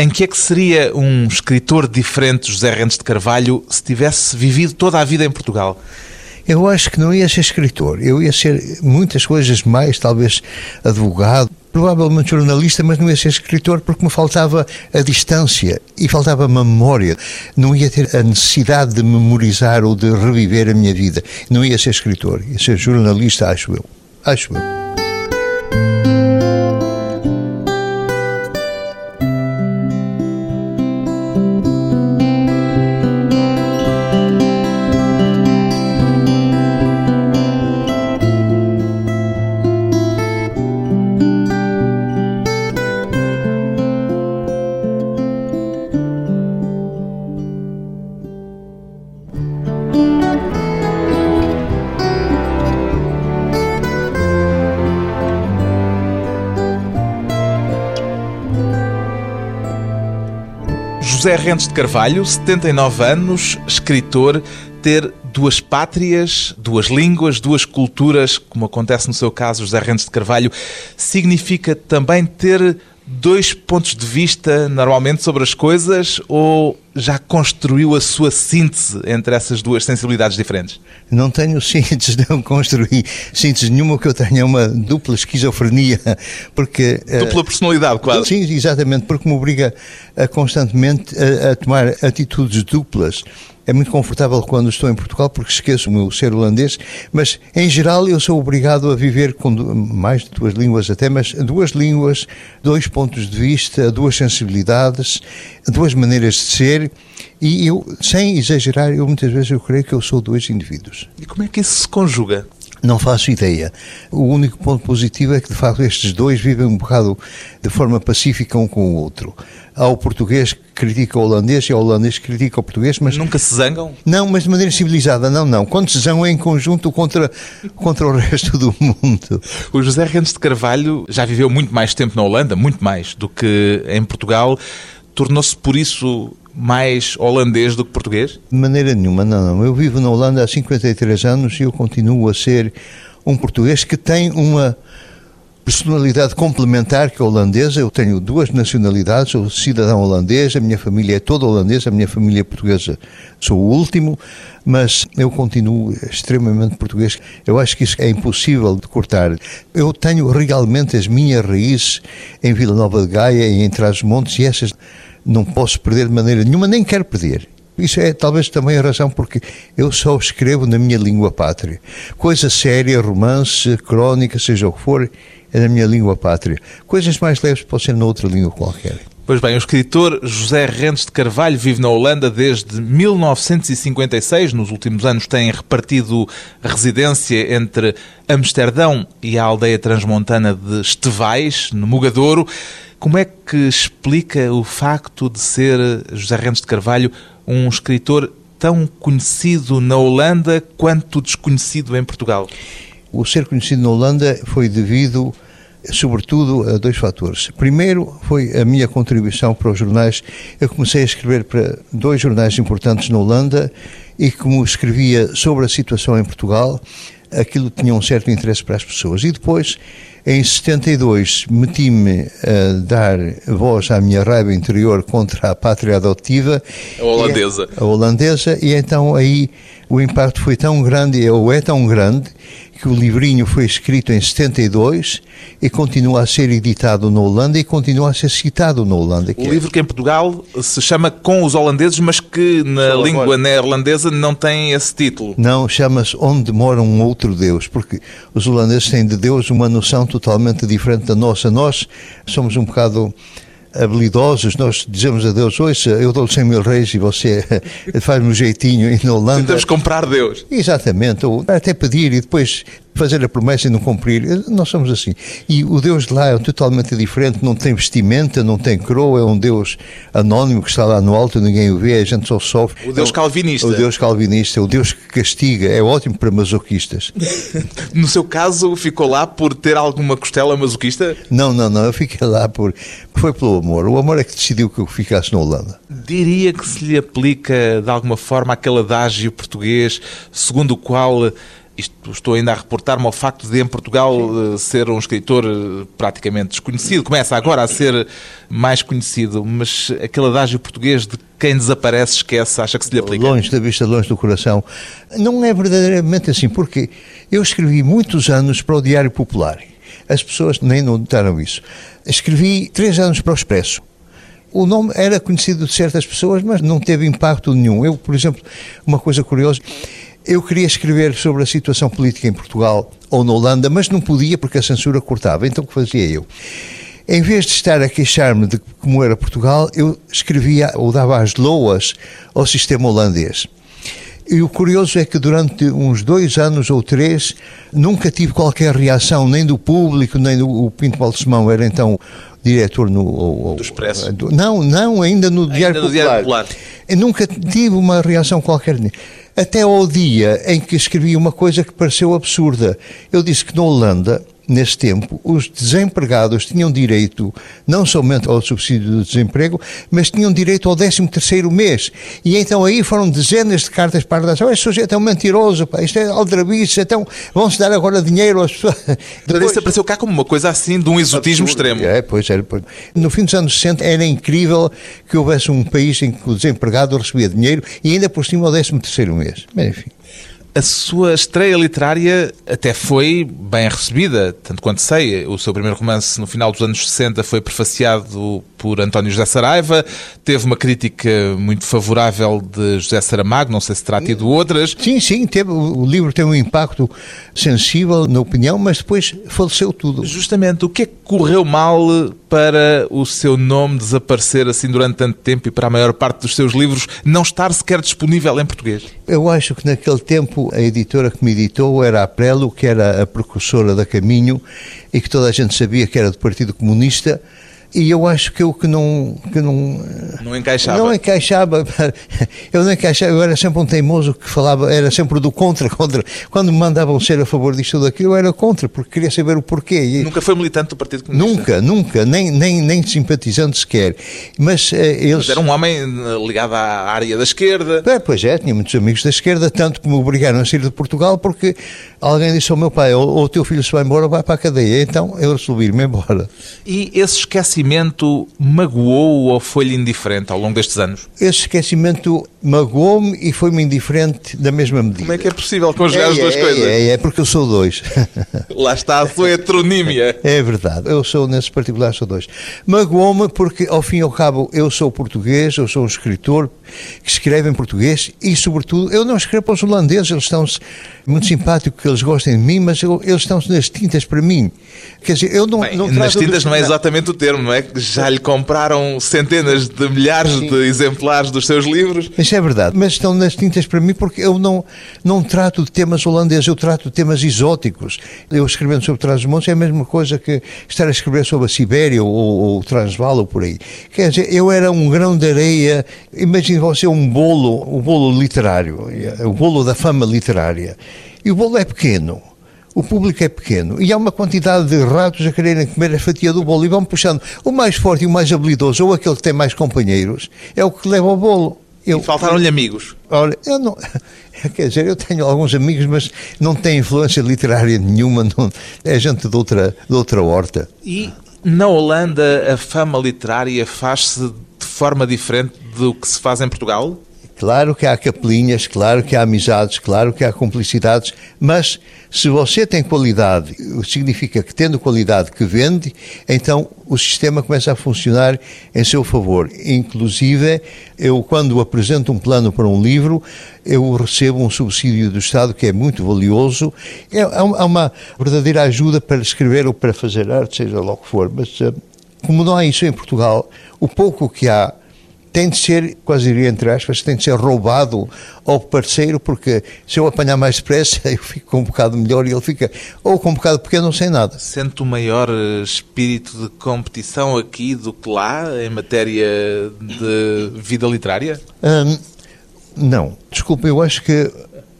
Em que é que seria um escritor diferente José Rentes de Carvalho se tivesse vivido toda a vida em Portugal? Eu acho que não ia ser escritor, eu ia ser muitas coisas mais, talvez advogado, provavelmente jornalista, mas não ia ser escritor porque me faltava a distância e faltava a memória. Não ia ter a necessidade de memorizar ou de reviver a minha vida. Não ia ser escritor, ia ser jornalista, acho eu. Acho eu. Rentes de Carvalho, 79 anos, escritor, ter duas pátrias, duas línguas, duas culturas, como acontece no seu caso, José Rentes de Carvalho, significa também ter dois pontos de vista normalmente sobre as coisas ou já construiu a sua síntese entre essas duas sensibilidades diferentes? Não tenho síntese, não construí síntese nenhuma, o que eu tenho é uma dupla esquizofrenia, porque... Eh, dupla personalidade, quase. Sim, exatamente, porque me obriga a, constantemente a, a tomar atitudes duplas é muito confortável quando estou em Portugal porque esqueço o meu ser holandês, mas em geral eu sou obrigado a viver com mais de duas línguas até, mas duas línguas, dois pontos de vista, duas sensibilidades, duas maneiras de ser e eu, sem exagerar, eu muitas vezes eu creio que eu sou dois indivíduos. E como é que isso se conjuga? Não faço ideia. O único ponto positivo é que, de facto, estes dois vivem um bocado de forma pacífica um com o outro. Há o português que critica o holandês e o holandês que critica o português, mas... Nunca se zangam? Não, mas de maneira civilizada, não, não. Quando se zangam é em conjunto contra, contra o resto do mundo. O José Rentes de Carvalho já viveu muito mais tempo na Holanda, muito mais do que em Portugal. Tornou-se, por isso, mais holandês do que português? De maneira nenhuma, não, não. Eu vivo na Holanda há 53 anos e eu continuo a ser um português que tem uma personalidade complementar que a holandesa. Eu tenho duas nacionalidades, sou cidadão holandês, a minha família é toda holandesa, a minha família é portuguesa. Sou o último, mas eu continuo extremamente português. Eu acho que isso é impossível de cortar. Eu tenho realmente as minhas raízes em Vila Nova de Gaia e em Trás-os-Montes e essas não posso perder de maneira nenhuma, nem quero perder. Isso é talvez também a razão porque eu só escrevo na minha língua pátria. Coisa séria, romance, crónica, seja o que for, é na minha língua pátria. Coisas mais leves podem ser noutra língua qualquer. Pois bem, o escritor José Rentes de Carvalho vive na Holanda desde 1956. Nos últimos anos tem repartido residência entre Amsterdão e a aldeia transmontana de Estevais, no Mugadouro. Como é que explica o facto de ser José Rentes de Carvalho um escritor tão conhecido na Holanda quanto desconhecido em Portugal? O ser conhecido na Holanda foi devido, sobretudo, a dois fatores. Primeiro, foi a minha contribuição para os jornais. Eu comecei a escrever para dois jornais importantes na Holanda e, como escrevia sobre a situação em Portugal, aquilo tinha um certo interesse para as pessoas. E depois em 72 meti-me a dar voz à minha raiva interior contra a pátria adotiva. A holandesa. A, a holandesa, e então aí o impacto foi tão grande, ou é tão grande, que o livrinho foi escrito em 72 e continua a ser editado na Holanda e continua a ser citado na Holanda. O livro que em Portugal se chama Com os Holandeses, mas que na Só língua neerlandesa não tem esse título. Não, chama-se Onde Mora um Outro Deus, porque os holandeses têm de Deus uma noção totalmente diferente da nossa. Nós somos um bocado habilidosos, nós dizemos a Deus, ouça, eu dou-lhe 100 mil reis e você faz-me um jeitinho e na Holanda... Tentamos comprar Deus. Exatamente, ou até pedir e depois fazer a promessa e não cumprir. Nós somos assim. E o Deus de lá é totalmente diferente, não tem vestimenta, não tem coroa, é um Deus anónimo que está lá no alto, ninguém o vê, a gente só sofre. O Deus calvinista. O Deus calvinista, o Deus que castiga, é ótimo para masoquistas. no seu caso, ficou lá por ter alguma costela masoquista? Não, não, não, eu fiquei lá por... Foi pelo amor. O amor é que decidiu que eu ficasse na Holanda. Diria que se lhe aplica, de alguma forma, aquele adágio português segundo o qual Isto estou ainda a reportar-me ao facto de, em Portugal, Sim. Eh, ser um escritor eh, praticamente desconhecido. Começa agora a ser mais conhecido, mas aquele adágio português de quem desaparece esquece, acha que se lhe aplica? Longe da vista, longe do coração. Não é verdadeiramente assim, porque eu escrevi muitos anos para o Diário Popular. As pessoas nem notaram isso. Escrevi três anos para o Expresso. O nome era conhecido de certas pessoas, mas não teve impacto nenhum. Eu, por exemplo, uma coisa curiosa, eu queria escrever sobre a situação política em Portugal ou na Holanda, mas não podia porque a censura cortava. Então o que fazia eu? Em vez de estar a queixar-me de como era Portugal, eu escrevia ou dava as loas ao sistema holandês. E o curioso é que durante uns dois anos ou três nunca tive qualquer reação, nem do público, nem do o Pinto Balsemão, era então diretor no. Ou, do Expresso? Do, não, não, ainda no, ainda Diário, no Popular. Diário Popular. Eu nunca tive uma reação qualquer. Até ao dia em que escrevi uma coisa que pareceu absurda. Eu disse que na Holanda nesse tempo, os desempregados tinham direito não somente ao subsídio do desemprego, mas tinham direito ao 13 terceiro mês. E então aí foram dezenas de cartas para a redação. Este sujeito é um mentiroso, pá, isto é aldrabice, então vão-se dar agora dinheiro às pessoas. Depois... Isso apareceu cá como uma coisa assim de um exotismo extremo. É, pois era. No fim dos anos 60 era incrível que houvesse um país em que o desempregado recebia dinheiro e ainda por cima ao 13 terceiro mês. Mas, enfim. A sua estreia literária até foi bem recebida, tanto quanto sei. O seu primeiro romance, no final dos anos 60, foi prefaciado por António José Saraiva. Teve uma crítica muito favorável de José Saramago, não sei se terá tido outras. Sim, sim, teve, o livro tem um impacto sensível na opinião, mas depois faleceu tudo. Justamente, o que é que correu mal para o seu nome desaparecer assim durante tanto tempo e para a maior parte dos seus livros não estar sequer disponível em português? Eu acho que naquele tempo a editora que me editou era a Prelo, que era a precursora da Caminho e que toda a gente sabia que era do Partido Comunista e eu acho que eu que não que não não encaixava. não encaixava. Eu não encaixava eu era sempre um teimoso que falava era sempre do contra contra. Quando me mandavam ser a favor disto ou daquilo eu era contra porque queria saber o porquê. E, nunca foi militante do Partido Comunista? Nunca nunca nem nem nem simpatizante sequer. Mas uh, eles mas era um homem eh, ligado à área da esquerda. É, pois é tinha muitos amigos da esquerda tanto que me obrigaram a sair de Portugal porque alguém disse ao meu pai ou o teu filho se vai embora ou vai para a cadeia. Então eu resolvi ir-me embora. E esse esquecimento esquecimento magoou ou foi-lhe indiferente ao longo destes anos? Esse esquecimento magoou-me e foi-me indiferente da mesma medida. Como é que é possível conjugar é, as duas é, coisas? É, é, porque eu sou dois. Lá está a sua heteronímia. É verdade, eu sou, nesse particular, sou dois. Magoou-me porque, ao fim e ao cabo, eu sou português, eu sou um escritor que escreve em português e, sobretudo, eu não escrevo para os holandeses, eles estão muito simpáticos que eles gostem de mim, mas eu, eles estão nas tintas para mim. Quer dizer, eu não, Bem, não Nas tintas não é exatamente o termo, não é? Já lhe compraram centenas de milhares Sim. de exemplares dos seus livros. Isso é verdade, mas estão nas tintas para mim porque eu não, não trato de temas holandeses, eu trato de temas exóticos. Eu escrevendo sobre Trás-os-Montes é a mesma coisa que estar a escrever sobre a Sibéria ou, ou Transvaal ou por aí. Quer dizer, eu era um grão de areia, imagine você um bolo, o um bolo literário, o bolo da fama literária. E o bolo é pequeno o público é pequeno e há uma quantidade de ratos a quererem comer a fatia do bolo e vão puxando. O mais forte e o mais habilidoso, ou aquele que tem mais companheiros, é o que leva o bolo. Eu, e faltaram-lhe amigos? Olha, eu não. Quer dizer, eu tenho alguns amigos, mas não tem influência literária nenhuma, não, é gente de outra, de outra horta. E na Holanda a fama literária faz-se de forma diferente do que se faz em Portugal? Claro que há capelinhas, claro que há amizades, claro que há cumplicidades, mas se você tem qualidade, significa que tendo qualidade que vende, então o sistema começa a funcionar em seu favor. Inclusive, eu quando apresento um plano para um livro, eu recebo um subsídio do Estado que é muito valioso. É, há uma verdadeira ajuda para escrever ou para fazer arte, seja lá o que for, mas eh, como não há isso em Portugal, o pouco que há tem de ser, quase diria entre aspas, tem de ser roubado ao parceiro, porque se eu apanhar mais depressa, eu fico com um bocado melhor e ele fica ou com um bocado pequeno ou sem nada. Sente o maior eh, espírito de competição aqui do que lá, em matéria de vida literária? Hum, não. Desculpa, eu acho que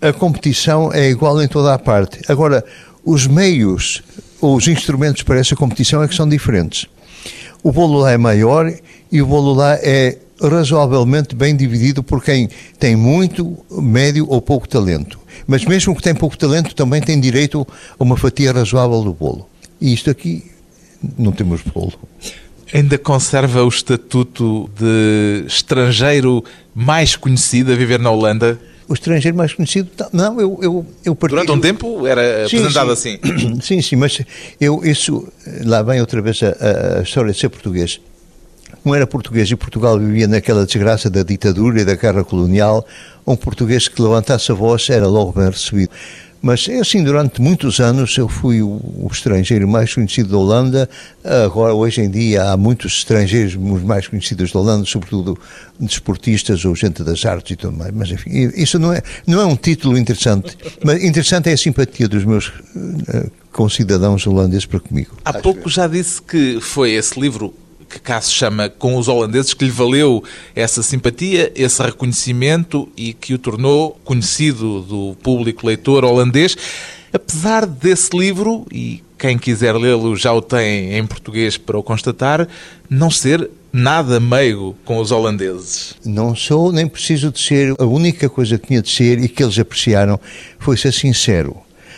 a competição é igual em toda a parte. Agora, os meios, os instrumentos para essa competição é que são diferentes. O bolo lá é maior e o bolo lá é razoavelmente bem dividido por quem tem muito, médio ou pouco talento. Mas mesmo que tem pouco talento, também tem direito a uma fatia razoável do bolo. E isto aqui não temos bolo. Ainda conserva o estatuto de estrangeiro mais conhecido a viver na Holanda? O estrangeiro mais conhecido, tá, não, eu, eu, eu partilho... Durante um tempo era sim, apresentado sim. assim? Sim, sim, mas eu, isso, lá vem outra vez a, a história de ser português. Como era português e Portugal vivia naquela desgraça da ditadura e da guerra colonial, um português que levantasse a voz era logo bem recebido. Mas é assim, durante muitos anos eu fui o, estrangeiro mais conhecido da Holanda. Agora, hoje em dia, há muitos estrangeiros mais conhecidos da Holanda, sobretudo desportistas ou gente das artes e tudo mais. Mas, enfim, isso não é, não é um título interessante. Mas interessante é a simpatia dos meus uh, concidadãos holandeses para comigo. Há pouco já disse que foi esse livro que cá se chama com os holandeses, que lhe valeu essa simpatia, esse reconhecimento e que o tornou conhecido do público leitor holandês. Apesar desse livro, e quem quiser lê-lo já o tem em português para o constatar, não ser nada meigo com os holandeses. Não sou, nem preciso de ser. A única coisa que tinha de ser e que eles apreciaram foi ser sincero.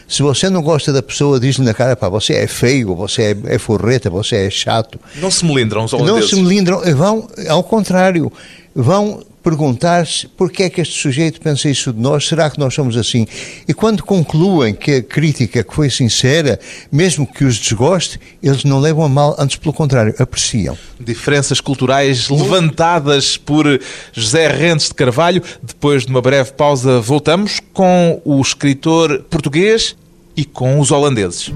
Se você não gosta da pessoa, diz-lhe na cara, pá, você é feio, você é, é forreta, você é chato. Não se melindram os holandeses? Não se melindram, vão, ao contrário, vão perguntar-se porquê é que este sujeito pensa isso de nós, será que nós somos assim? E quando concluem que a crítica que foi sincera, mesmo que os desgoste, eles não levam a mal, antes pelo contrário, apreciam. Diferenças culturais levantadas por José Rentes de Carvalho. Depois de uma breve pausa, voltamos com o escritor português e com os holandeses.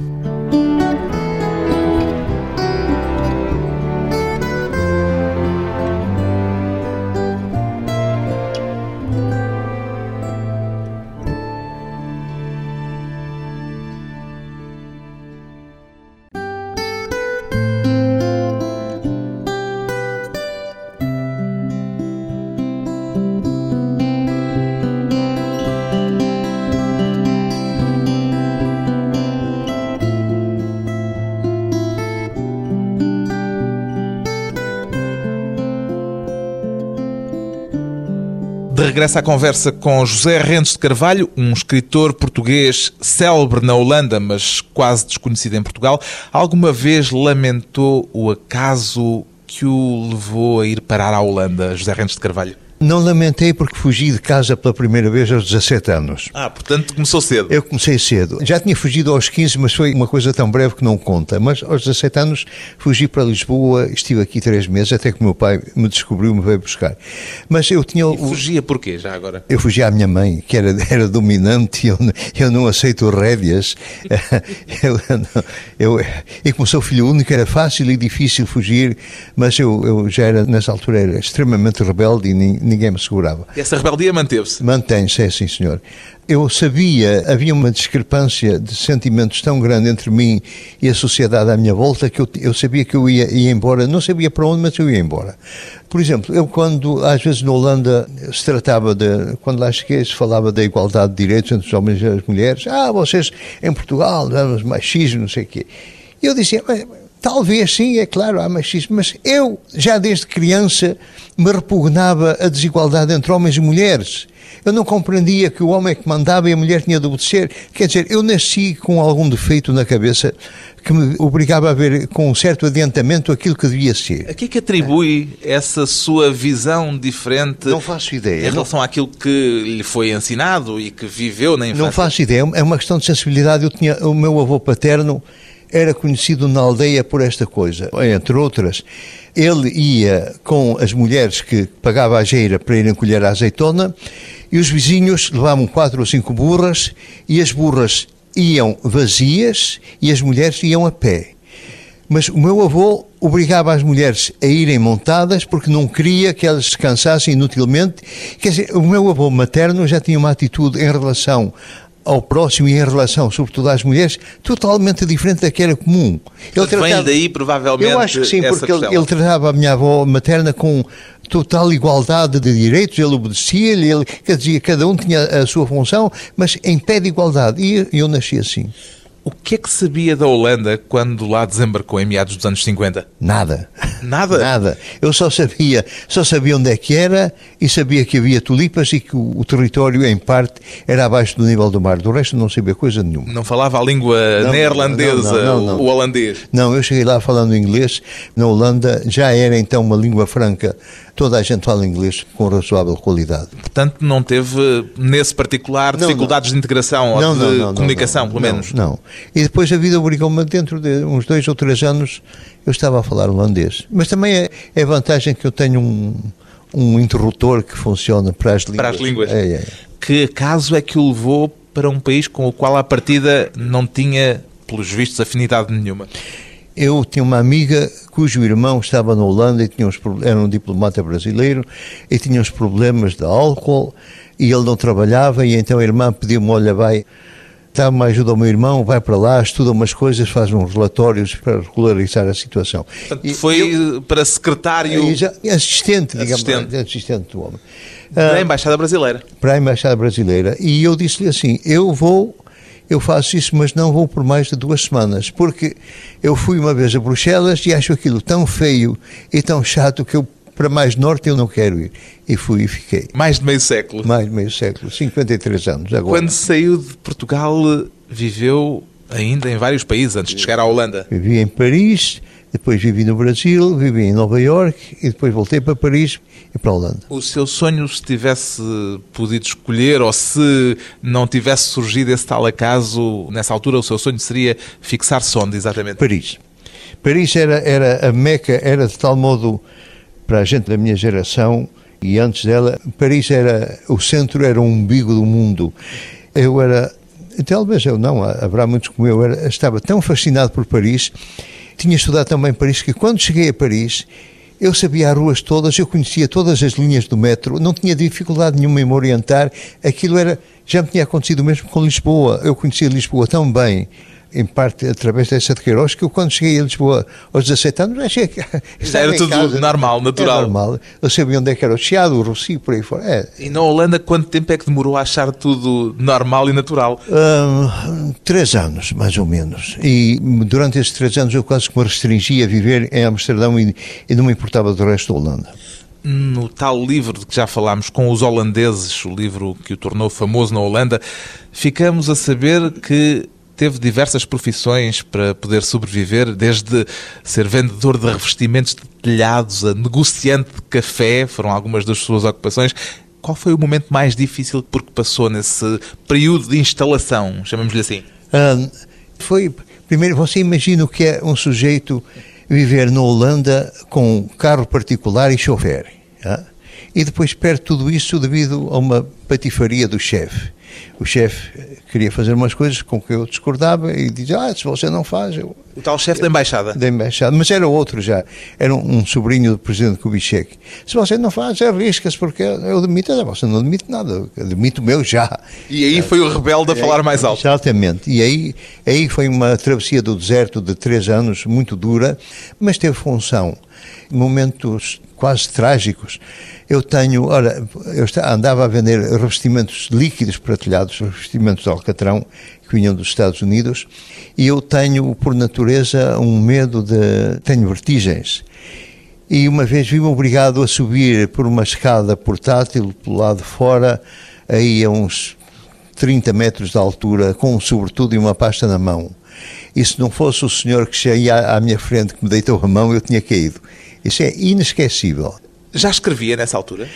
De regresso à conversa com José Rentes de Carvalho, um escritor português célebre na Holanda, mas quase desconhecido em Portugal. Alguma vez lamentou o acaso que o levou a ir parar à Holanda, José Rentes de Carvalho? Não lamentei porque fugi de casa pela primeira vez aos 17 anos. Ah, portanto começou cedo. Eu comecei cedo. Já tinha fugido aos 15, mas foi uma coisa tão breve que não conta. Mas aos 17 anos fugi para Lisboa, estive aqui três meses, até que o meu pai me descobriu e me veio buscar. Mas eu tinha... E fugia porquê, já agora? Eu fugia à minha mãe, que era, era dominante, eu, eu não aceito rédeas. eu, eu, e como sou filho único, era fácil e difícil fugir, mas eu, eu já era, nessa altura, era extremamente rebelde e ninguém me segurava. E essa rebeldia manteve-se? Mantém-se, é sim, senhor. Eu sabia, havia uma discrepância de sentimentos tão grande entre mim e a sociedade à minha volta que eu, eu sabia que eu ia, ia embora, não sabia para onde, mas eu ia embora. Por exemplo, eu quando, às vezes na Holanda, se tratava de, quando lá cheguei, se falava da igualdade de direitos entre os homens e as mulheres, ah, vocês em Portugal, machismo, não sei o quê. E eu dizia, mas, Talvez sim, é claro, há machismo, mas eu, já desde criança, me repugnava a desigualdade entre homens e mulheres. Eu não compreendia que o homem é que mandava e a mulher tinha de obedecer. Quer dizer, eu nasci com algum defeito na cabeça que me obrigava a ver com um certo adiantamento aquilo que devia ser. A que é que atribui essa sua visão diferente? Não faço ideia. Em relação não... àquilo que lhe foi ensinado e que viveu na infância? Não faço ideia. É uma questão de sensibilidade. Eu tinha o meu avô paterno era conhecido na aldeia por esta coisa. Entre outras, ele ia com as mulheres que pagava a geira para irem colher a azeitona e os vizinhos levavam quatro ou cinco burras e as burras iam vazias e as mulheres iam a pé. Mas o meu avô obrigava as mulheres a irem montadas porque não queria que elas descansassem inutilmente. Quer dizer, o meu avô materno já tinha uma atitude em relação ao próximo e em relação, sobretudo às mulheres, totalmente diferente da que era comum. Ele tratava, Vem daí, provavelmente, Eu acho que sim, porque ele, ele, tratava a minha avó materna com total igualdade de direitos, ele obedecia-lhe, ele, quer dizer, cada um tinha a sua função, mas em pé de igualdade. E eu nasci assim. O que é que sabia da Holanda quando lá desembarcou em meados dos anos 50? Nada. Nada? Nada. Eu só sabia, só sabia onde é que era e sabia que havia tulipas e que o, o território, em parte, era abaixo do nível do mar. Do resto não sabia coisa nenhuma. Não falava a língua Não, neerlandesa, não, não, o holandês? Não, eu cheguei lá falando inglês. Na Holanda já era então uma língua franca. Toda a gente fala inglês com razoável qualidade. Portanto, não teve, nesse particular, Não, dificuldades de integração ou de comunicação, não, pelo menos? Não. E depois a vida obrigou-me, dentro de uns dois ou três anos, eu estava a falar holandês. Mas também é, é vantagem que eu tenho um, um interruptor que funciona para as línguas. Para as línguas. É, é. Que caso é que o levou para um país com o qual, à partida, não tinha, pelos vistos, afinidade nenhuma? Eu tinha uma amiga cujo irmão estava na Holanda e tinha uns, era um diplomata brasileiro e tinha uns problemas de álcool e ele não trabalhava e então a irmã pediu-me, olha, vai, dá uma ajuda ao meu irmão, vai para lá, estuda umas coisas, faz uns relatórios para regularizar a situação. Portanto, foi eu- para secretário e já- assistente, digamos, Assistente. assistente do homem. da Embaixada Brasileira. para a Embaixada Brasileira e eu disse-lhe assim: eu vou, eu faço isso, mas não vou por mais de duas semanas, porque eu fui uma vez a Bruxelas e acho aquilo tão feio e tão chato que eu, para mais norte, eu não quero ir. E fui e fiquei. Mais de meio século. Mais de meio século, 53 anos agora. Quando saiu de Portugal, viveu ainda em vários países antes de chegar à Holanda. Vivi em Paris, depois vivi no Brasil, vivi em Nova York e depois voltei para Paris e para a Holanda. O seu sonho, se tivesse podido escolher ou se não tivesse surgido esse tal acaso, nessa altura o seu sonho seria fixar-se onde exatamente? Paris. Paris era, era a meca, era de tal modo, para a gente da minha geração e antes dela, Paris era, o centro era o umbigo do mundo. Eu era, talvez eu não, haverá muitos como eu, era, estava tão fascinado por Paris, tinha estudado também Paris, que quando cheguei a Paris, eu sabia as ruas todas, eu conhecia todas as linhas do metro, não tinha dificuldade nenhuma em me orientar, aquilo era, já me tinha acontecido mesmo com Lisboa, eu conhecia Lisboa tão bem, em parte através dessa de Queiroz, que eu quando cheguei a Lisboa aos 17 anos, achei que estava era tudo casa. normal, natural. Normal. Eu sabia onde é que era o Chiado, o Rossi, por aí fora. É. E na Holanda, quanto tempo é que demorou a achar tudo normal e natural? Hum, três anos, mais ou menos. E durante esses três anos eu quase que me restringi a viver em Amsterdão e, e não me importava do resto da Holanda. No tal livro de que já falámos com os holandeses, o livro que o tornou famoso na Holanda, ficamos a saber que teve diversas profissões para poder sobreviver, desde ser vendedor de revestimentos de telhados a negociante de café, foram algumas das suas ocupações. Qual foi o momento mais difícil porque passou nesse período de instalação, chamamos-lhe assim? Hum, foi, primeiro, você imagina o que é um sujeito viver na Holanda com carro particular e chofer. ah? E depois perde tudo isso devido a uma patifaria do chefe. O chefe queria fazer umas coisas com que eu discordava e dizia, ah, se você não faz, eu, O tal chefe da embaixada. da embaixada, mas era outro já, era um, um sobrinho do presidente Kubitschek. Se você não faz, arrisca-se, porque eu demito, você não demite nada, eu demito o meu já. E aí foi o rebelde a falar mais alto. Exatamente, e aí, aí foi uma travessia do deserto de três anos, muito dura, mas teve função, momentos quase trágicos. Eu tenho, eu andava a vender revestimentos líquidos para telhados, revestimentos de alcatrão, que vinham dos Estados Unidos, e eu tenho, por natureza, um medo de. tenho vertigens. E uma vez vi-me obrigado a subir por uma escada portátil pelo lado de fora, aí a uns 30 metros de altura, com um sobretudo e uma pasta na mão. E se não fosse o senhor que cheia à minha frente que me deitou a mão, eu tinha caído. Isso é inesquecível. Já escrevia nessa altura?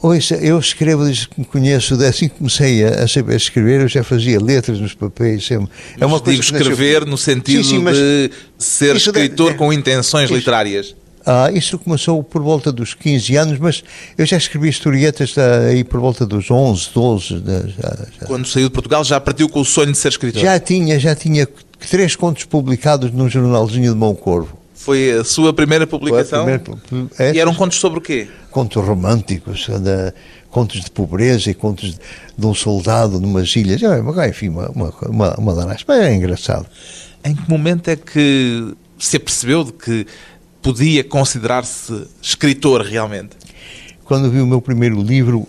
Ouça, eu escrevo desde que me conheço, assim que comecei a, a saber escrever, eu já fazia letras nos papéis. É, é uma coisa escrever no sentido Sim, sim, de ser escritor deve- com intenções isso- literárias. Ah, isso começou por volta dos 15 anos, mas eu já escrevi historietas aí por volta dos 11, 12. né, já, já. Quando saiu de Portugal já partiu com o sonho de ser escritor. Já tinha, já tinha três contos publicados num jornalzinho de Mão Corvo. Foi a sua primeira publicação? primeira- é, E eram contos sobre o quê? contos românticos, contos de pobreza e contos de, de um soldado numas ilhas. É, Enfim, uma, uma, uma, uma laranja. Mas é engraçado. Em que momento é que se apercebeu de que podia considerar-se escritor realmente? Quando vi o meu primeiro livro,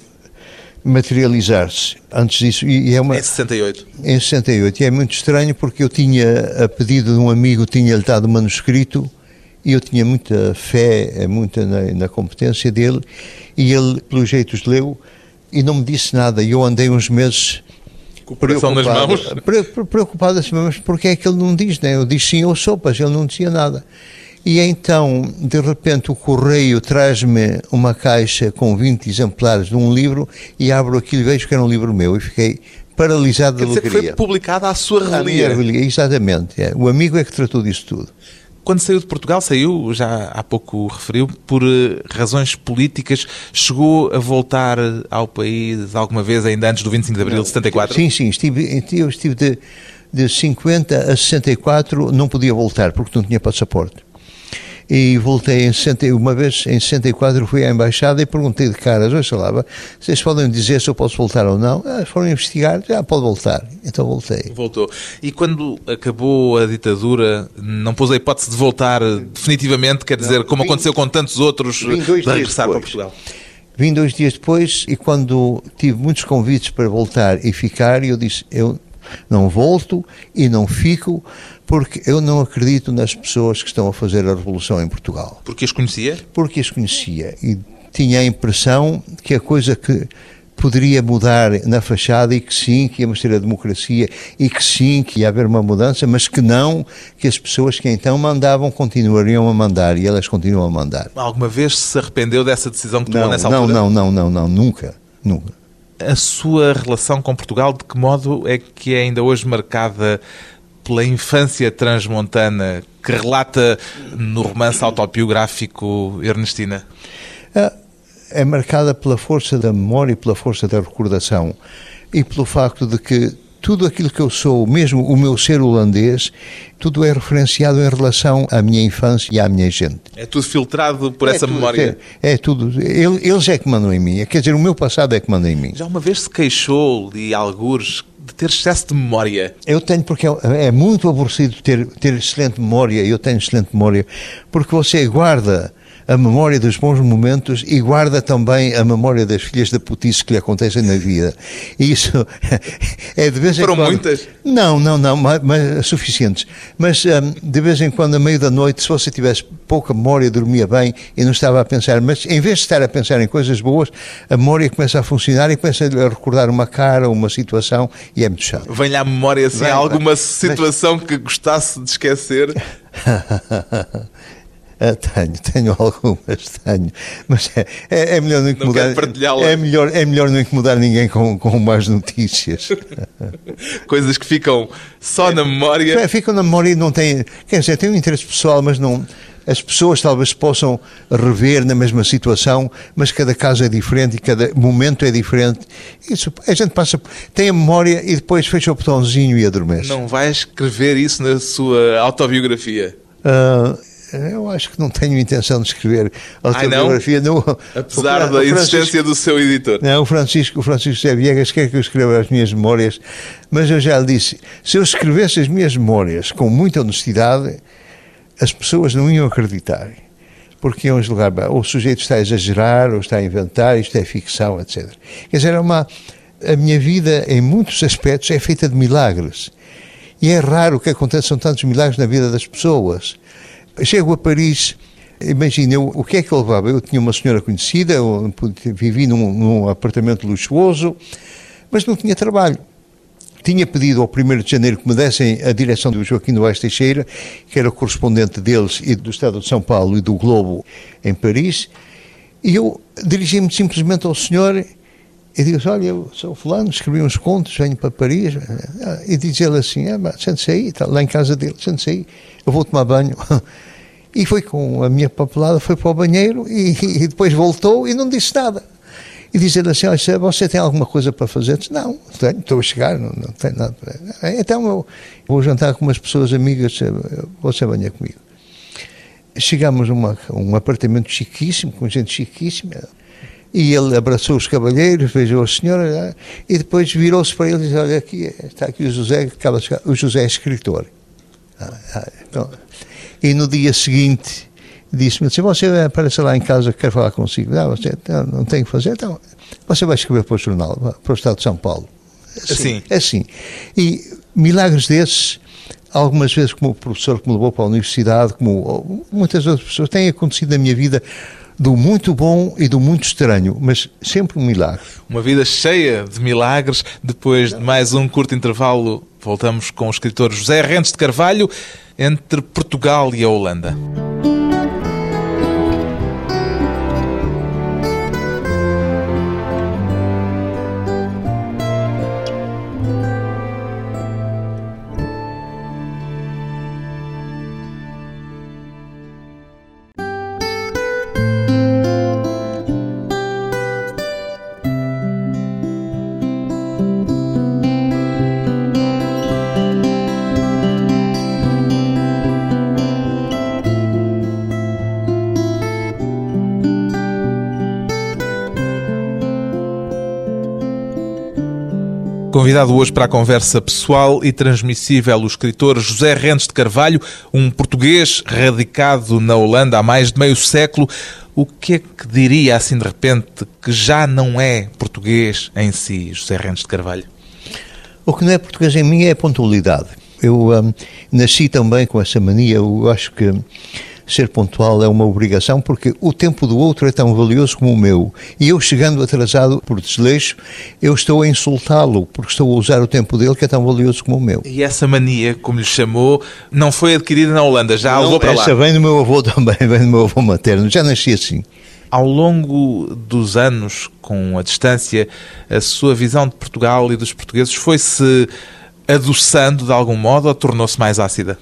materializar-se. Antes disso, e é uma, Em 68. em 68, e é muito estranho porque eu tinha, a pedido de um amigo, tinha-lhe dado o manuscrito e eu tinha muita fé, muita na, na competência dele, e ele, pelos jeitos, leu e não me disse nada. E eu andei uns meses Com o coração nas mãos. pre- pre- preocupado assim, mas porque é que ele não diz, né? Eu disse sim ou sopas, ele não dizia nada. E então, de repente, o correio traz-me uma caixa com 20 exemplares de um livro e abro aquilo e vejo que era um livro meu e fiquei paralisado Quer de dizer que alegria. foi publicada à sua revelia. exatamente. é. O amigo é que tratou disso tudo. Quando saiu de Portugal, saiu, já há pouco referiu, por eh, razões políticas, chegou a voltar ao país alguma vez, ainda antes do 25 de abril de 74? Sim, sim. Estive, eu estive de, de 50 a 64, não podia voltar porque não tinha passaporte. E voltei em 60, uma vez em 64 fui à embaixada e perguntei de caras, olha lá, vocês podem dizer se eu posso voltar ou não? Ah, foram investigar, já pode voltar. Então voltei. Voltou. E quando acabou a ditadura, não pôs a hipótese de voltar definitivamente, quer dizer, como vim- aconteceu com tantos outros, de regressar para. Portugal? Vim dois dias depois e quando tive muitos convites para voltar e ficar, eu disse, eu não volto e não fico porque eu não acredito nas pessoas que estão a fazer a revolução em Portugal. Porque as conhecia? Porque as conhecia e tinha a impressão que a coisa que poderia mudar na fachada e que sim, que íamos ter a democracia e que sim, que ia haver uma mudança, mas que não, que as pessoas que então mandavam continuariam a mandar e elas continuam a mandar. Alguma vez se arrependeu dessa decisão que tomou Não, nessa não, altura? não, não, não, não, nunca, nunca. A sua relação com Portugal, de que modo é que é ainda hoje marcada pela infância transmontana que relata no romance autobiográfico Ernestina? Ah, é marcada pela força da memória e pela força da recordação e pelo facto de que tudo aquilo que eu sou, mesmo o meu ser holandês, tudo é referenciado em relação à minha infância e à minha gente. É tudo filtrado por É essa tudo- memória? É, é tudo. Ele- Eles é que mandam em mim. Quer dizer, o meu passado é que manda em mim. Já uma vez se queixou, de algures, ter excesso de memória. Eu tenho, porque é, é muito aborrecido ter, ter excelente memória, eu tenho excelente memória, porque você guarda a memória dos bons momentos e guarda também a memória das filhas da putice que lhe acontecem na vida. E isso é de vez em Foram quando... muitas? Não, não, não, mas, mas suficientes. Mas hum, de vez em quando, a meio da noite, se você tivesse pouca memória, dormia bem e não estava a pensar, mas em vez de estar a pensar em coisas boas, a memória começa a funcionar e começa a recordar uma cara, uma situação e é muito chato. Vem-lhe à memória assim, Vem, alguma situação que gostasse de esquecer? Ah, tenho, tenho algumas, tenho. Mas é, é, é melhor não incomodar. partilhá-las. é, melhor, é melhor não incomodar ninguém com, com más notícias. Coisas que ficam só na memória. É, Ficam na memória e não têm. Quer dizer, tem um interesse pessoal, mas não. As pessoas talvez possam rever na mesma situação, mas cada caso é diferente e cada momento é diferente. Isso, a gente passa, tem a memória e depois fecha o botãozinho e adormece. Não vai escrever isso na sua autobiografia. Ah, eu acho que não tenho intenção de escrever Ai, não? autobiografia. não? Apesar O da o existência do seu editor. Não, o Francisco, o Francisco José Viegas quer que eu escreva as minhas memórias, mas eu já lhe disse, se eu escrevesse as minhas memórias com muita honestidade, as pessoas não iam acreditar. Porque iam julgar, "Bah, o sujeito está a exagerar, ou está a inventar, isto é ficção, etc. Quer dizer, é uma, a minha vida, em muitos aspectos, é feita de milagres. E é raro que aconteçam tantos milagres na vida das pessoas. Chego a Paris, imagina, eu, o que é que eu levava? Eu tinha uma senhora conhecida, eu vivi num, num apartamento luxuoso, mas não tinha trabalho. Tinha pedido ao 1 de janeiro que me dessem a direção do Joaquim Duarte Teixeira, que era o correspondente deles e do Estado de São Paulo e do Globo em Paris, e eu dirigi-me simplesmente ao senhor e digo olha, eu sou fulano, escrevi uns contos, venho para Paris, e diz ele assim, ah, sente-se aí, está lá em casa dele, sente-se aí, eu vou tomar banho. E foi com a minha papelada, foi para o banheiro e, e depois voltou e não disse nada. E diz ele assim, olha, você tem alguma coisa para fazer? Disse, não, tenho, estou a chegar, não, não tenho nada para. Então eu vou jantar com umas pessoas amigas, você venha comigo. Chegamos a um apartamento chiquíssimo, com gente chiquíssima, e ele abraçou os cavalheiros, beijou a senhora, e depois virou-se para ele e disse, olha, aqui, está aqui o José, que acaba de chegar. o José é escritor. Ah, ah, então, e no dia seguinte disse-me, se você aparece lá em casa, quer falar consigo, não, você não tem que fazer, então você vai escrever para o jornal, para o Estado de São Paulo. Assim? Assim. E milagres desses, algumas vezes como o professor que me levou para a universidade, como muitas outras pessoas, têm acontecido na minha vida do muito bom e do muito estranho, mas sempre um milagre. Uma vida cheia de milagres. Depois de mais um curto intervalo, voltamos com o escritor José Rentes de Carvalho, entre Portugal e a Holanda. Convidado hoje para a conversa pessoal e transmissível o escritor José Rentes de Carvalho, um português radicado na Holanda há mais de meio século. O que é que diria assim de repente que já não é português em si, José Rentes de Carvalho? O que não é português em mim é a pontualidade. Eu um, nasci também com essa mania, eu acho que ser pontual é uma obrigação porque o tempo do outro é tão valioso como o meu. E eu chegando atrasado por desleixo, eu estou a insultá-lo porque estou a usar o tempo dele que é tão valioso como o meu. E essa mania, como lhe chamou, não foi adquirida na Holanda, já não, levou para lá? Essa vem do meu avô também, vem do meu avô materno, já nasci assim. Ao longo dos anos, com a distância, a sua visão de Portugal e dos portugueses foi-se adoçando de algum modo ou tornou-se mais ácida?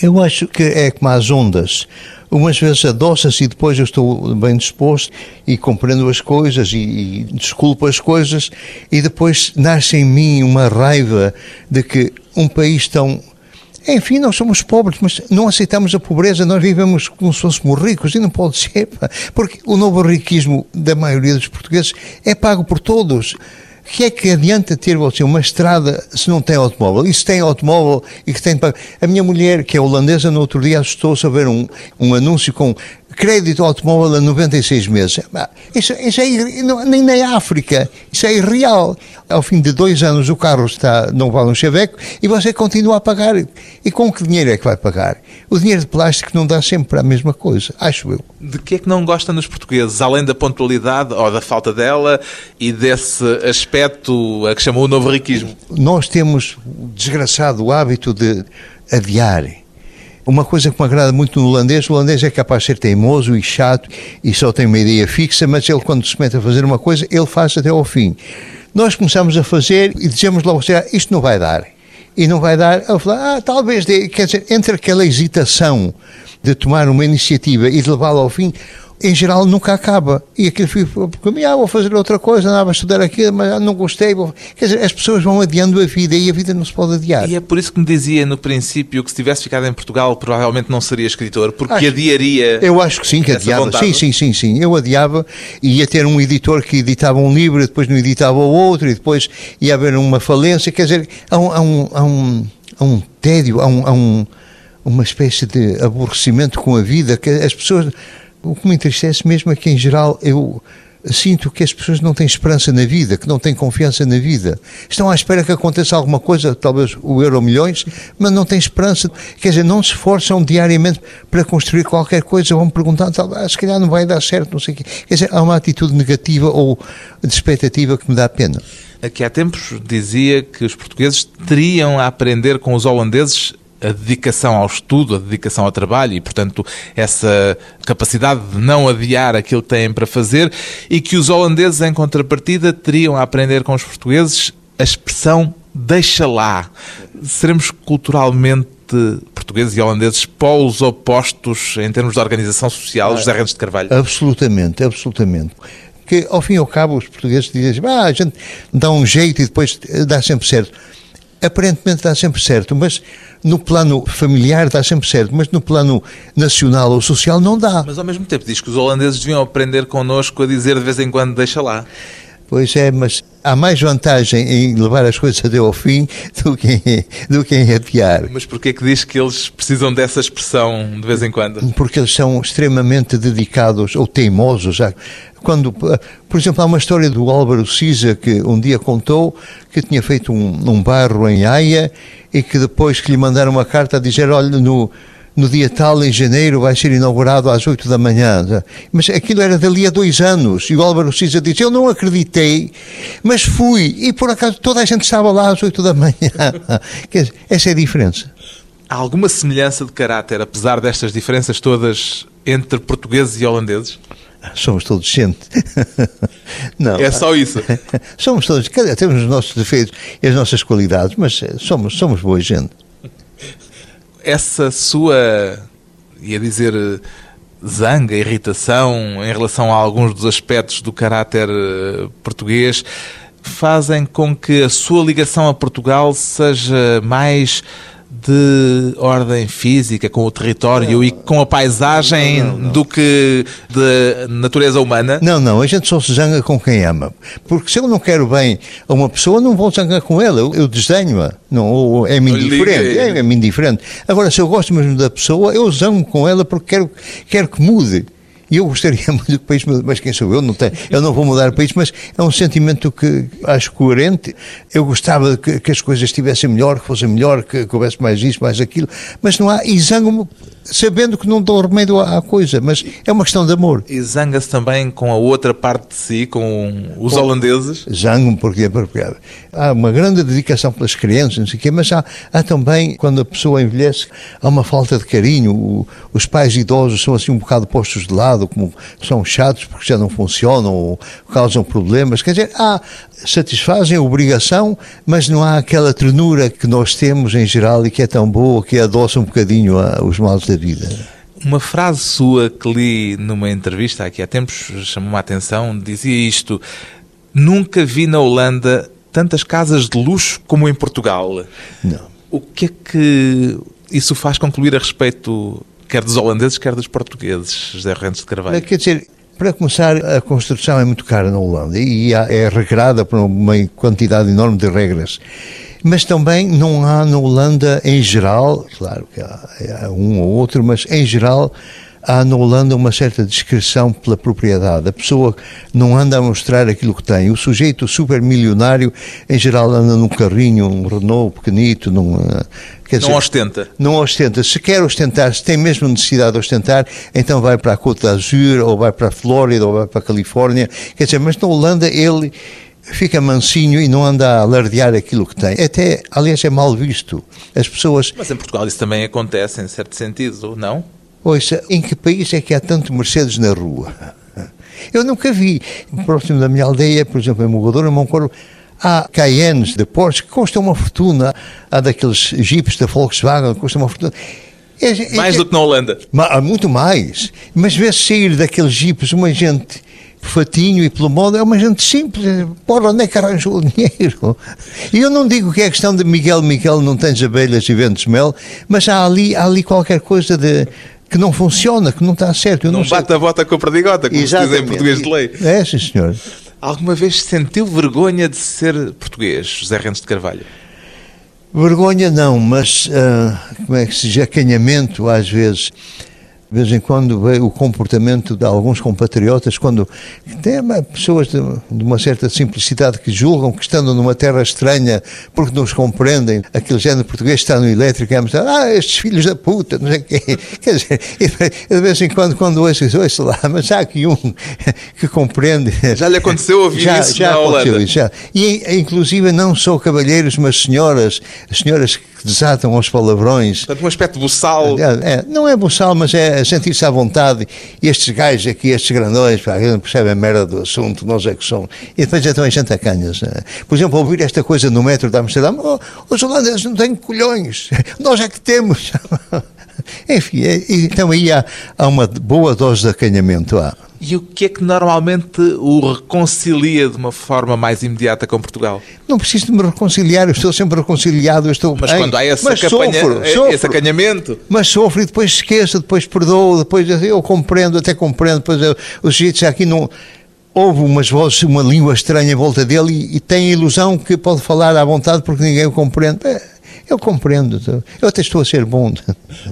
Eu acho que é como as ondas. Umas vezes adoça-se e depois eu estou bem disposto e compreendo as coisas e, e desculpo as coisas e depois nasce em mim uma raiva de que um país tão enfim, nós somos pobres, mas não aceitamos a pobreza, nós vivemos como se fôssemos ricos e não pode ser, porque o novo riquismo da maioria dos portugueses é pago por todos que é que adianta ter você uma estrada se não tem automóvel? E se tem automóvel e que tem. A minha mulher, que é holandesa, no outro dia assustou-se a ver um, um anúncio com crédito automóvel a 96 meses. Isso, isso é, nem na África, isso é irreal. Ao fim de dois anos o carro está, não vale um chaveco e você continua a pagar. E com que dinheiro é que vai pagar? O dinheiro de plástico não dá sempre para a mesma coisa, acho eu. De que é que não gosta nos portugueses, além da pontualidade ou da falta dela e desse aspecto a que chamou o novo riquismo? Nós temos o desgraçado hábito de adiar uma coisa que me agrada muito no holandês, o holandês é capaz de ser teimoso e chato e só tem uma ideia fixa, mas ele quando se mete a fazer uma coisa, ele faz até ao fim. Nós começamos a fazer e dizemos logo, assim, ah, isto não vai dar. E não vai dar, eu falo, ah, talvez dê. Quer dizer, entre aquela hesitação de tomar uma iniciativa e de levá-la ao fim, em geral nunca acaba. E aquilo fica, porque ah, vou fazer outra coisa, andava a estudar aquilo, mas não gostei. Vou... Quer dizer, as pessoas vão adiando a vida e a vida não se pode adiar. E é por isso que me dizia no princípio que se tivesse ficado em Portugal provavelmente não seria escritor, porque acho, adiaria. Eu acho que sim, que adiava. Vontade. Sim, sim, sim, sim. Eu adiava e ia ter um editor que editava um livro, depois não editava o outro, e depois ia haver uma falência. Quer dizer, há um, há um, há um, há um tédio, há um, há um uma espécie de aborrecimento com a vida que as pessoas o que me entristece mesmo é que, em geral, eu sinto que as pessoas não têm esperança na vida, que não têm confiança na vida. Estão à espera que aconteça alguma coisa, talvez o euro milhões, mas não têm esperança. Quer dizer, não se esforçam diariamente para construir qualquer coisa. Vão perguntar, ah, se calhar não vai dar certo, não sei o quê. Quer dizer, há uma atitude negativa ou de expectativa que me dá pena. Aqui há tempos dizia que os portugueses teriam a aprender com os holandeses a dedicação ao estudo, a dedicação ao trabalho e, portanto, essa capacidade de não adiar aquilo que têm para fazer e que os holandeses, em contrapartida, teriam a aprender com os portugueses a expressão deixa lá. Seremos culturalmente portugueses e holandeses polos opostos em termos de organização social, José Rendes de Carvalho? Absolutamente, absolutamente que ao fim e ao cabo os portugueses dizem ah, a gente dá um jeito e depois dá sempre certo aparentemente dá sempre certo, mas no plano familiar dá sempre certo, mas no plano nacional ou social não dá. Mas ao mesmo tempo diz que os holandeses deviam aprender connosco a dizer de vez em quando deixa lá. Pois é, mas há mais vantagem em levar as coisas até ao fim do que, do que em adiar. Mas porquê é que diz que eles precisam dessa expressão de vez em quando? Porque eles são extremamente dedicados ou teimosos. Quando, por exemplo, há uma história do Álvaro Siza que um dia contou que tinha feito um, um barro em Haia e que depois que lhe mandaram uma carta a dizer, olha, no no dia tal, em janeiro, vai ser inaugurado às 8 da manhã. Mas aquilo era dali a dois anos. E o Álvaro Cisa disse: Eu não acreditei, mas fui. E por acaso toda a gente estava lá às 8 da manhã. Quer dizer, essa é a diferença. Há alguma semelhança de caráter, apesar destas diferenças todas, entre portugueses e holandeses? Somos todos gente. Não. É só isso. Somos todos, temos os nossos defeitos e as nossas qualidades, mas somos, somos boa gente essa sua, ia dizer, zanga, irritação em relação a alguns dos aspectos do caráter eh, português fazem com que a sua ligação a Portugal seja mais de ordem física, com o território não, e com a paisagem não, não, do que de natureza humana? Não, não, a gente só se zanga com quem ama. Porque se eu não quero bem a uma pessoa, não vou zangar com ela, eu, eu desdenho-a. Não, é-me indiferente, é, é-me indiferente. Agora, se eu gosto mesmo da pessoa, eu zango com ela porque quero, quero que mude. E eu gostaria muito que o país mudasse, mas quem sou eu? Não tenho, eu não vou mudar o país, mas é um sentimento que acho coerente. Eu gostava que, que as coisas estivessem melhor, que fossem melhor, que, que houvesse mais isso, mais aquilo, mas não há, e zango-me sabendo que não dou remédio à, à, coisa, mas é uma questão de amor. E zanga-se também com a outra parte de si, com os holandeses? Zango-me porque, porque há uma grande dedicação pelas crianças, não sei o quê, mas há, há também, quando a pessoa envelhece, há uma falta de carinho. O, os pais idosos são assim um bocado postos de lado, como são chatos porque já não funcionam ou causam problemas. Quer dizer, há, satisfazem a obrigação, mas não há aquela ternura que nós temos em geral e que é tão boa, que adoça um bocadinho a, os males da vida. Uma frase sua que li numa entrevista aqui há tempos chamou-me a atenção, dizia isto: Nunca vi na Holanda tantas casas de luxo como em Portugal. Não. O que é que isso faz concluir a respeito quer dos holandeses, quer dos portugueses, José Rentes de Carvalho? Quer dizer, para começar, a construção é muito cara na Holanda e é regrada por uma quantidade enorme de regras. Mas também não há na Holanda, em geral, claro que há, há um ou outro, mas em geral há na Holanda uma certa discreção pela propriedade. A pessoa não anda a mostrar aquilo que tem. O sujeito super milionário, em geral, anda num carrinho, um Renault pequenito, num, Quer não dizer, ostenta. Não ostenta. Se quer ostentar, se tem mesmo necessidade de ostentar, então vai para a Côte d'Azur, ou vai para a Flórida, ou vai para a Califórnia. Quer dizer, mas na Holanda ele fica mansinho e não anda a alardear aquilo que tem. Até, aliás, é mal visto. As pessoas... Mas em Portugal isso também acontece, em certo sentido, não? Ouça, em que país é que há tanto Mercedes na rua? Eu nunca vi. Próximo da minha aldeia, por exemplo, em Mogador, em Moncorvo, Há Cayennes de Porsche que custam uma fortuna. Há daqueles Jeeps da Volkswagen que custam uma fortuna. É, é, mais do que na Holanda. Há muito mais. Mas vê-se sair daqueles Jeeps uma gente fatinho e pelo modo, é uma gente simples. Porra, onde é que arranjou o dinheiro? E eu não digo que é questão de Miguel, Miguel não tens abelhas e vendes mel, mas há ali, há ali qualquer coisa de que não funciona, que não está certo. Eu não, não bate a bota com a perdigota, como Exatamente. se diz em português de lei. É, sim, senhor. Alguma vez sentiu vergonha de ser português, José Rentes de Carvalho? Vergonha não, mas uh, como é que se diz, acanhamento às vezes de vez em quando vê o comportamento de alguns compatriotas, quando tem pessoas de, de, uma certa simplicidade que julgam que estando numa terra estranha, porque não os compreendem, aquele género português está no elétrico e é ah, estes filhos da puta, não sei o quê. Quer dizer, de vez em quando, quando ouço, ouço lá, mas há aqui um que compreende. Já lhe aconteceu ouvir já, isso já na Holanda? Isso, já. E, inclusive, não só cavalheiros, mas senhoras, senhoras que desatam aos palavrões. Portanto, um aspecto buçal. É, é, não é buçal, mas é sentir-se à vontade. E estes gajos aqui, estes grandões, pá, não percebem a merda do assunto, nós é que somos. E depois então a gente acanhas. Né? Por exemplo, ouvir esta coisa no metro de Amsterdã, oh, os holandeses não têm colhões, nós é que temos. Enfim, é, então aí há, há uma boa dose de acanhamento. Há. E o que é que normalmente o reconcilia de uma forma mais imediata com Portugal? Não preciso de me reconciliar, eu estou sempre reconciliado. Eu estou mas bem. quando há esse, mas campanha, sofro, esse sofro, acanhamento. Mas sofro e depois esqueço, depois perdoo, depois eu compreendo, até compreendo, depois eu, os jeitos aqui não ouve umas vozes, uma língua estranha em volta dele e, e tem a ilusão que pode falar à vontade porque ninguém o compreende. É, eu compreendo, eu até estou a ser bom.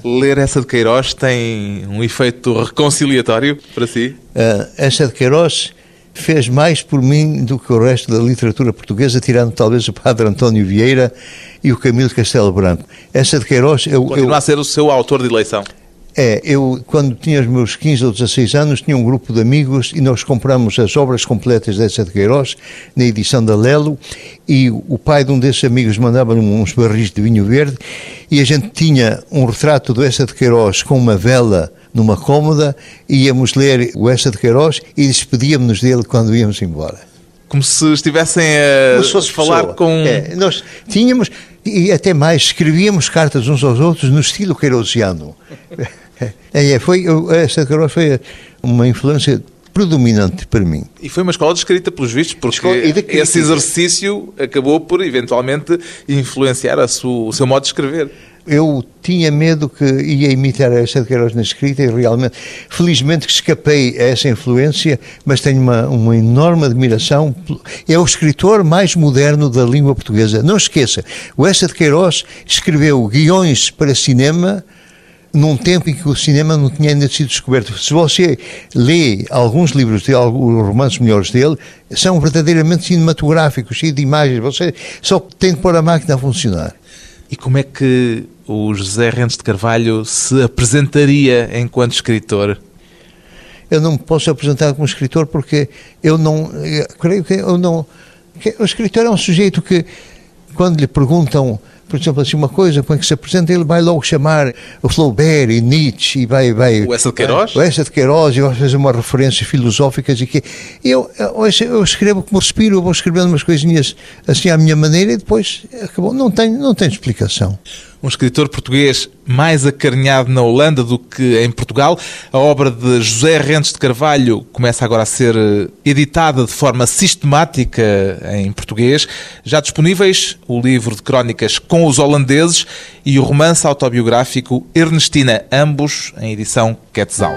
Ler essa de Queiroz tem um efeito reconciliatório para si? Uh, essa de Queiroz fez mais por mim do que o resto da literatura portuguesa, tirando talvez o padre António Vieira e o Camilo Castelo Branco. Essa de Queiroz... Eu, Continua eu, a ser o seu autor de eleição? É, eu quando tinha os meus 15 ou 16 anos tinha um grupo de amigos e nós compramos as obras completas dessa de Queiroz na edição da Lelo e o pai de um desses amigos mandava-lhe uns barris de vinho verde e a gente tinha um retrato do Essa de Queiroz com uma vela numa cômoda, íamos ler o Essa de Queiroz e despedíamos-nos dele quando íamos embora. Como se estivessem a se falar pessoa. com... É, nós tínhamos, e até mais, escrevíamos cartas uns aos outros no estilo queirosiano. É, é, foi, essa Queiroz foi uma influência predominante para mim. E foi uma escola de escrita, pelos vistos, porque esse exercício acabou por, eventualmente, influenciar a sua, o seu modo de escrever. Eu tinha medo que ia imitar a de Queiroz na escrita e realmente, felizmente que escapei a essa influência, mas tenho uma, uma enorme admiração. É o escritor mais moderno da língua portuguesa. Não esqueça, o Essa de Queiroz escreveu guiões para cinema num tempo em que o cinema não tinha ainda sido descoberto. Se você lê alguns livros de alguns romances melhores dele, são verdadeiramente cinematográficos, cheios de imagens. Você só tem que pôr a máquina a funcionar. E como é que o José Rentes de Carvalho se apresentaria enquanto escritor? Eu não me posso apresentar como escritor porque eu não. Eu creio que eu não. Que o escritor é um sujeito que, quando lhe perguntam por exemplo, assim, uma coisa, como é que se apresenta, ele vai logo chamar o Flaubert e Nietzsche e vai... vai o Essa de Queiroz? O Essa de Queiroz e vai fazer umas referências filosóficas e que... Eu, eu, eu escrevo como respiro, eu vou escrevendo umas coisinhas assim à minha maneira e depois acabou. Não tem, não tem explicação um escritor português mais acarinhado na Holanda do que em Portugal. A obra de José Rentes de Carvalho começa agora a ser eh, editada de forma sistemática em português. Já disponíveis o livro de crónicas com os holandeses e o romance autobiográfico Ernestina, ambos em edição Quetzal.